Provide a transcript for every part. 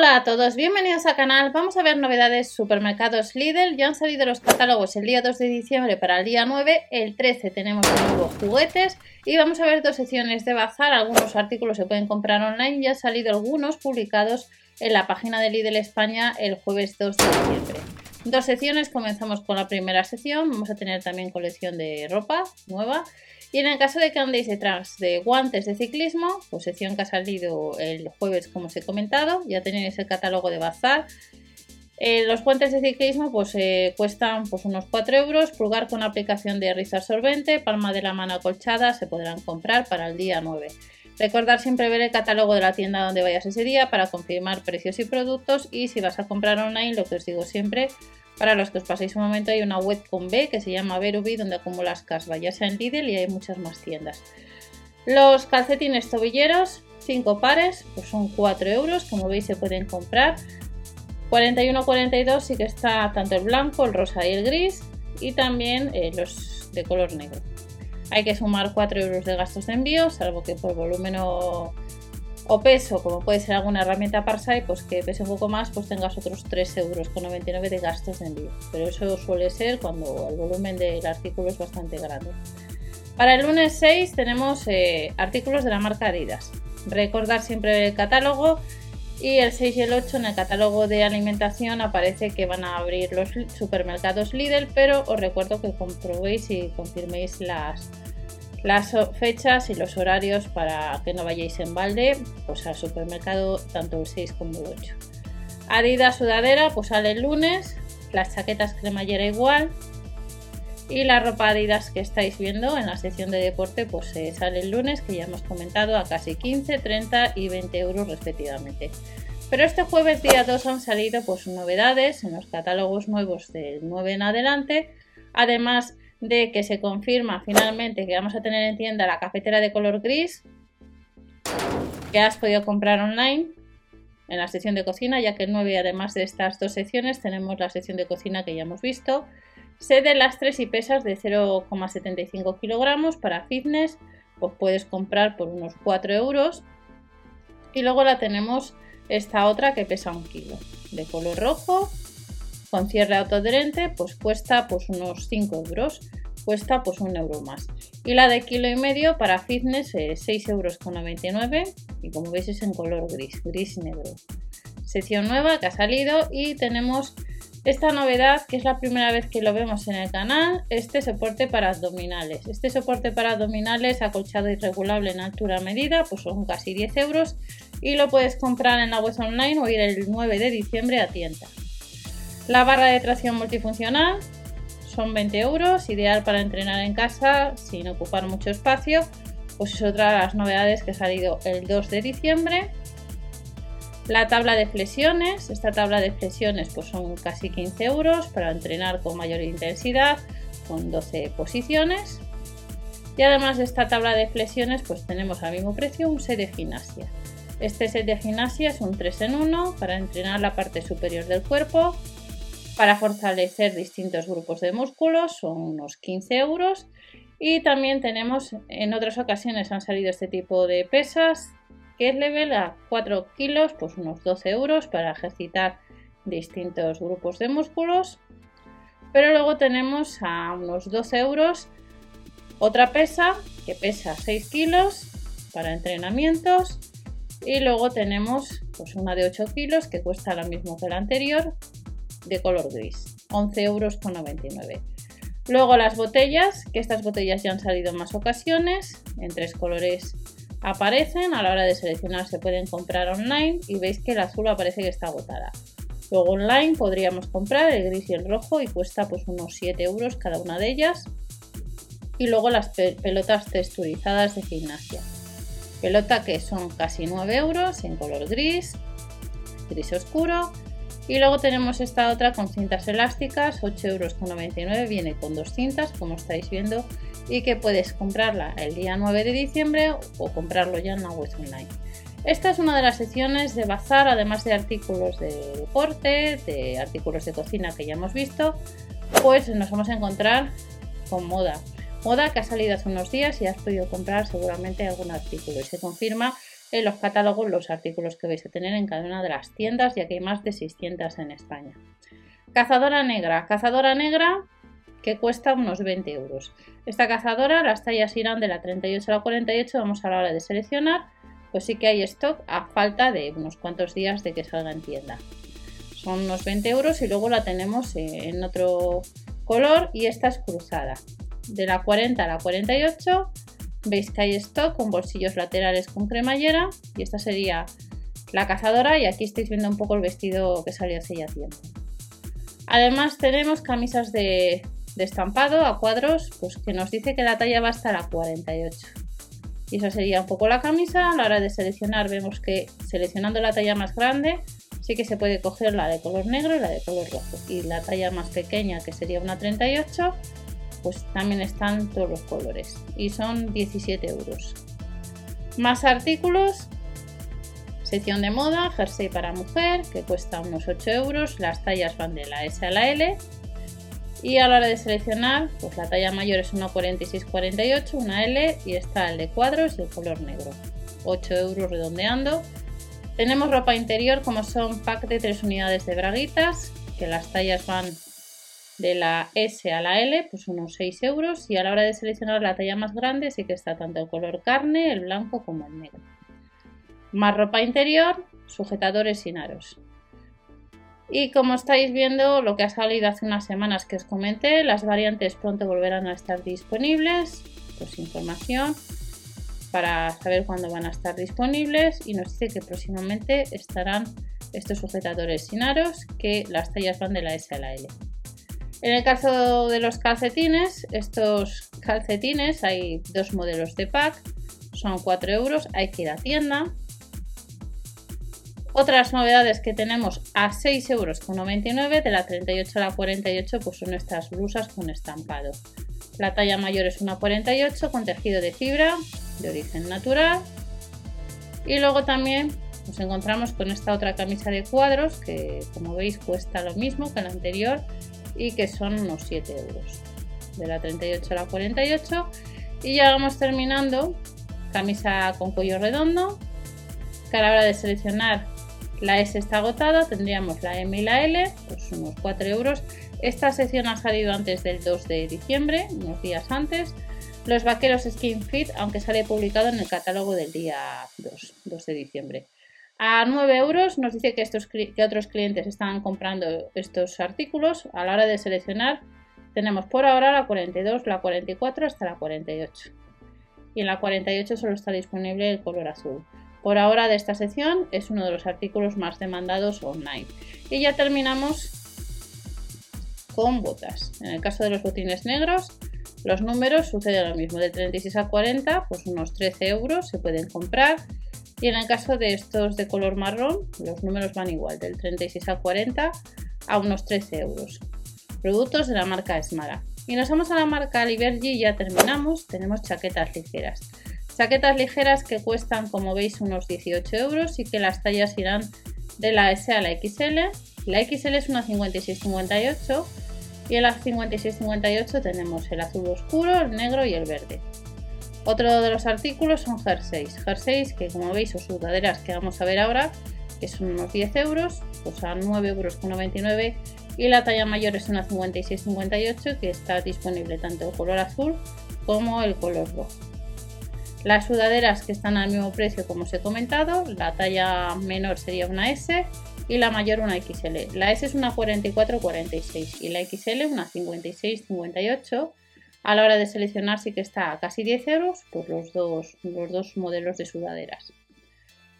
Hola a todos, bienvenidos al canal. Vamos a ver novedades supermercados Lidl. Ya han salido los catálogos el día 2 de diciembre para el día 9. El 13 tenemos de nuevo juguetes. Y vamos a ver dos secciones de bazar. Algunos artículos se pueden comprar online. Ya han salido algunos publicados en la página de Lidl España el jueves 2 de diciembre. Dos secciones, comenzamos con la primera sección. Vamos a tener también colección de ropa nueva. Y en el caso de que andéis detrás de guantes de ciclismo, pues sección que ha salido el jueves como os he comentado, ya tenéis el catálogo de bazar. Eh, los guantes de ciclismo pues eh, cuestan pues, unos 4 euros, pulgar con aplicación de rizo absorbente, palma de la mano acolchada se podrán comprar para el día 9. Recordar siempre ver el catálogo de la tienda donde vayas ese día para confirmar precios y productos y si vas a comprar online, lo que os digo siempre, para los que os paséis un momento hay una web con B que se llama Verubi donde acumulas casva, ya sea en Lidl y hay muchas más tiendas. Los calcetines tobilleros, 5 pares, pues son 4 euros, como veis se pueden comprar. 41-42 sí que está tanto el blanco, el rosa y el gris y también eh, los de color negro. Hay que sumar 4 euros de gastos de envío, salvo que por volumen o peso, como puede ser alguna herramienta Parsai, pues que pese un poco más, pues tengas otros 3,99 euros de gastos de envío. Pero eso suele ser cuando el volumen del artículo es bastante grande. Para el lunes 6 tenemos eh, artículos de la marca Adidas. Recordar siempre el catálogo y el 6 y el 8 en el catálogo de alimentación aparece que van a abrir los supermercados Lidl, pero os recuerdo que comprobéis y confirméis las, fechas y los horarios para que no vayáis en balde pues al supermercado tanto el 6 como el 8 Adidas sudadera pues sale el lunes. Las chaquetas cremallera igual y la ropa Adidas que estáis viendo en la sección de deporte pues eh, sale el lunes que ya hemos comentado a casi 15, 30 y 20 euros respectivamente pero este jueves día 2 han salido pues novedades en los catálogos nuevos del 9 en adelante además de que se confirma finalmente que vamos a tener en tienda la cafetera de color gris que has podido comprar online en la sección de cocina, ya que el 9 además de estas dos secciones tenemos la sección de cocina que ya hemos visto. Sede tres y pesas de 0,75 kilogramos para fitness, pues puedes comprar por unos 4 euros. Y luego la tenemos esta otra que pesa un kilo, de color rojo con cierre autoadherente pues cuesta pues unos 5 euros cuesta pues un euro más y la de kilo y medio para fitness es 6 euros con 99 y como veis es en color gris gris negro sección nueva que ha salido y tenemos esta novedad que es la primera vez que lo vemos en el canal este soporte para abdominales este soporte para abdominales acolchado y regulable en altura medida pues son casi 10 euros y lo puedes comprar en la web online o ir el 9 de diciembre a tienda la barra de tracción multifuncional son 20 euros, ideal para entrenar en casa sin ocupar mucho espacio. Pues es otra de las novedades que ha salido el 2 de diciembre. La tabla de flexiones, esta tabla de flexiones pues son casi 15 euros para entrenar con mayor intensidad, con 12 posiciones. Y además de esta tabla de flexiones pues tenemos al mismo precio un set de gimnasia. Este set de gimnasia es un 3 en 1 para entrenar la parte superior del cuerpo para fortalecer distintos grupos de músculos, son unos 15 euros. Y también tenemos, en otras ocasiones han salido este tipo de pesas, que es level a 4 kilos, pues unos 12 euros para ejercitar distintos grupos de músculos. Pero luego tenemos a unos 12 euros otra pesa que pesa 6 kilos para entrenamientos. Y luego tenemos pues una de 8 kilos que cuesta lo mismo que la anterior, de color gris, 11 euros con 99. Luego las botellas, que estas botellas ya han salido en más ocasiones, en tres colores aparecen, a la hora de seleccionar se pueden comprar online y veis que el azul aparece que está agotada. Luego online podríamos comprar el gris y el rojo y cuesta pues unos 7 euros cada una de ellas. Y luego las pelotas texturizadas de gimnasia. Pelota que son casi 9 euros en color gris, gris oscuro y luego tenemos esta otra con cintas elásticas, 8,99 euros, viene con dos cintas, como estáis viendo, y que puedes comprarla el día 9 de diciembre o comprarlo ya en la web online. Esta es una de las secciones de bazar, además de artículos de deporte, de artículos de cocina que ya hemos visto, pues nos vamos a encontrar con moda. Moda que ha salido hace unos días y has podido comprar seguramente algún artículo y se confirma en los catálogos los artículos que vais a tener en cada una de las tiendas, ya que hay más de 600 en España. Cazadora negra. Cazadora negra que cuesta unos 20 euros. Esta cazadora, las tallas irán de la 38 a la 48, vamos a la hora de seleccionar, pues sí que hay stock a falta de unos cuantos días de que salga en tienda. Son unos 20 euros y luego la tenemos en otro color y esta es cruzada. De la 40 a la 48 veis que hay stock con bolsillos laterales con cremallera y esta sería la cazadora y aquí estáis viendo un poco el vestido que salió hace ya tiempo. Además tenemos camisas de, estampado a cuadros pues que nos dice que la talla va hasta la 48. Y esa sería un poco la camisa. A la hora de seleccionar vemos que seleccionando la talla más grande sí que se puede coger la de color negro y la de color rojo. Y la talla más pequeña que sería una 38 pues también están todos los colores y son 17 euros. Más artículos Sección de moda, jersey para mujer, que cuesta unos 8 euros. Las tallas van de la S a la L. Y a la hora de seleccionar, pues la talla mayor es una 46-48, una L y está el de cuadros y color negro. 8 euros redondeando. Tenemos ropa interior como son pack de 3 unidades de braguitas, que las tallas van de la S a la L, pues unos 6 euros. Y a la hora de seleccionar la talla más grande sí que está tanto el color carne, el blanco como el negro. Más ropa interior, sujetadores sin aros. Y como estáis viendo, lo que ha salido hace unas semanas que os comenté, las variantes pronto volverán a estar disponibles. Pues información para saber cuándo van a estar disponibles y nos dice que próximamente estarán estos sujetadores sin aros que las tallas van de la S a la L. En el caso de los calcetines, estos calcetines hay dos modelos de pack, son 4 euros, hay que ir a tienda otras novedades que tenemos a 6,99 euros de la 38 a la 48 pues son estas blusas con estampado. La talla mayor es una 48 con tejido de fibra de origen natural. Y luego también nos encontramos con esta otra camisa de cuadros que como veis cuesta lo mismo que la anterior y que son unos 7 euros. De la 38 a la 48. Y ya vamos terminando. Camisa con cuello redondo. Que a la hora de seleccionar la S está agotada, tendríamos la M y la L, pues unos 4 euros. Esta sección ha salido antes del 2 de diciembre, unos días antes. Los vaqueros Skin Fit, aunque sale publicado en el catálogo del día 2, 2 de diciembre. A 9 euros nos dice que, estos, que otros clientes están comprando estos artículos. A la hora de seleccionar tenemos por ahora la 42, la 44 hasta la 48. Y en la 48 solo está disponible el color azul. Por ahora de esta sección es uno de los artículos más demandados online. Y ya terminamos con botas. En el caso de los botines negros, los números suceden lo mismo. De 36 a 40, pues unos 13 euros se pueden comprar. Y en el caso de estos de color marrón, los números van igual, del 36 a 40 a unos 13 euros. Productos de la marca Smara. Y nos vamos a la marca Libergy y ya terminamos. Tenemos chaquetas ligeras. Chaquetas ligeras que cuestan, como veis, unos 18 euros y que las tallas irán de la S a la XL. La XL es una 56-58 y en la 56-58 tenemos el azul oscuro, el negro y el verde. Otro de los artículos son jerseys. Jerseys que, como veis, o sudaderas que vamos a ver ahora, que son unos 10 euros, pues a 9,99 euros y la talla mayor es una 56-58 que está disponible tanto el color azul como el color rojo. Las sudaderas que están al mismo precio como os he comentado, la talla menor sería una S y la mayor una XL. La S es una 44-46 y la XL una 56-58. A la hora de seleccionar sí que está a casi 10 euros por los dos, los dos modelos de sudaderas.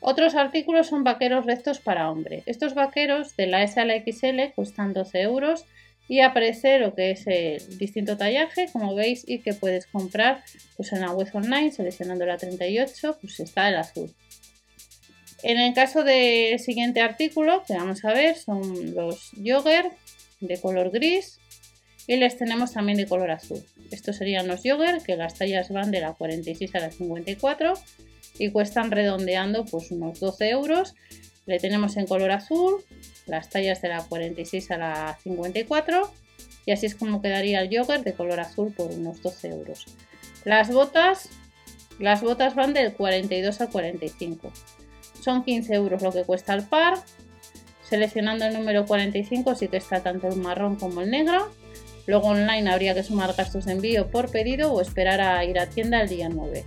Otros artículos son vaqueros rectos para hombre. Estos vaqueros de la S a la XL cuestan 12 euros y aparece lo que es el distinto tallaje, como veis, y que puedes comprar pues, en la web online, seleccionando la 38, pues está el azul. En el caso del siguiente artículo que vamos a ver son los yogurt de color gris y les tenemos también de color azul. Estos serían los yogurt que las tallas van de la 46 a la 54 y cuestan redondeando pues unos 12 euros. Le tenemos en color azul, las tallas de la 46 a la 54 y así es como quedaría el yogurt de color azul por unos 12 euros. Las botas Las botas van del 42 al 45. Son 15 euros lo que cuesta el par. Seleccionando el número 45 sí que está tanto el marrón como el negro. Luego online habría que sumar gastos de envío por pedido o esperar a ir a tienda el día 9.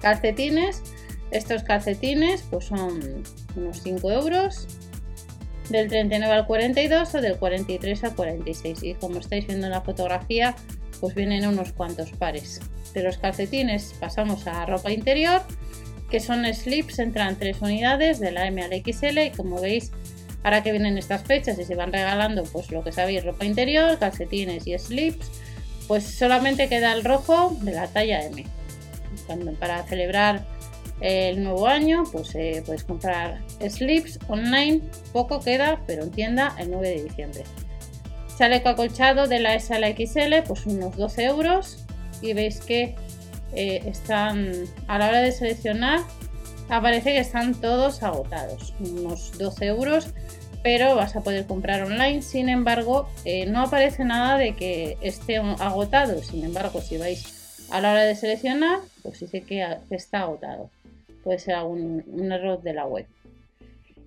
Calcetines. Estos calcetines pues son unos 5 euros. Del 39 al 42 o del 43 al 46. Y como estáis viendo en la fotografía, pues vienen unos cuantos pares. De los calcetines pasamos a ropa interior, que son slips, entran tres unidades de la M al XL y como veis, ahora que vienen estas fechas y se van regalando pues lo que sabéis, ropa interior, calcetines y slips, pues solamente queda el rojo de la talla M. para celebrar el nuevo año, pues eh, puedes comprar slips online, poco queda, pero en tienda el 9 de diciembre. Chaleco acolchado de la S a la XL, pues unos 12 euros. Y veis que eh, están, a la hora de seleccionar, aparece que están todos agotados. Unos 12 euros, pero vas a poder comprar online. Sin embargo, eh, no aparece nada de que esté agotado. Sin embargo, si vais a la hora de seleccionar, pues dice que está agotado. Puede ser algún un error de la web.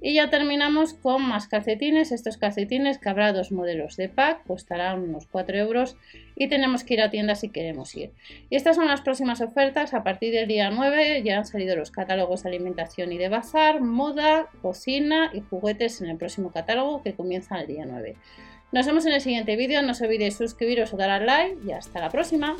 Y ya terminamos con más calcetines. Estos calcetines que habrá dos modelos de pack, costarán unos 4 euros y tenemos que ir a tienda si queremos ir. Y estas son las próximas ofertas. A partir del día 9 ya han salido los catálogos de alimentación y de bazar, moda, cocina y juguetes en el próximo catálogo que comienza el día 9. Nos vemos en el siguiente vídeo. No os olvidéis suscribiros o dar al like y hasta la próxima.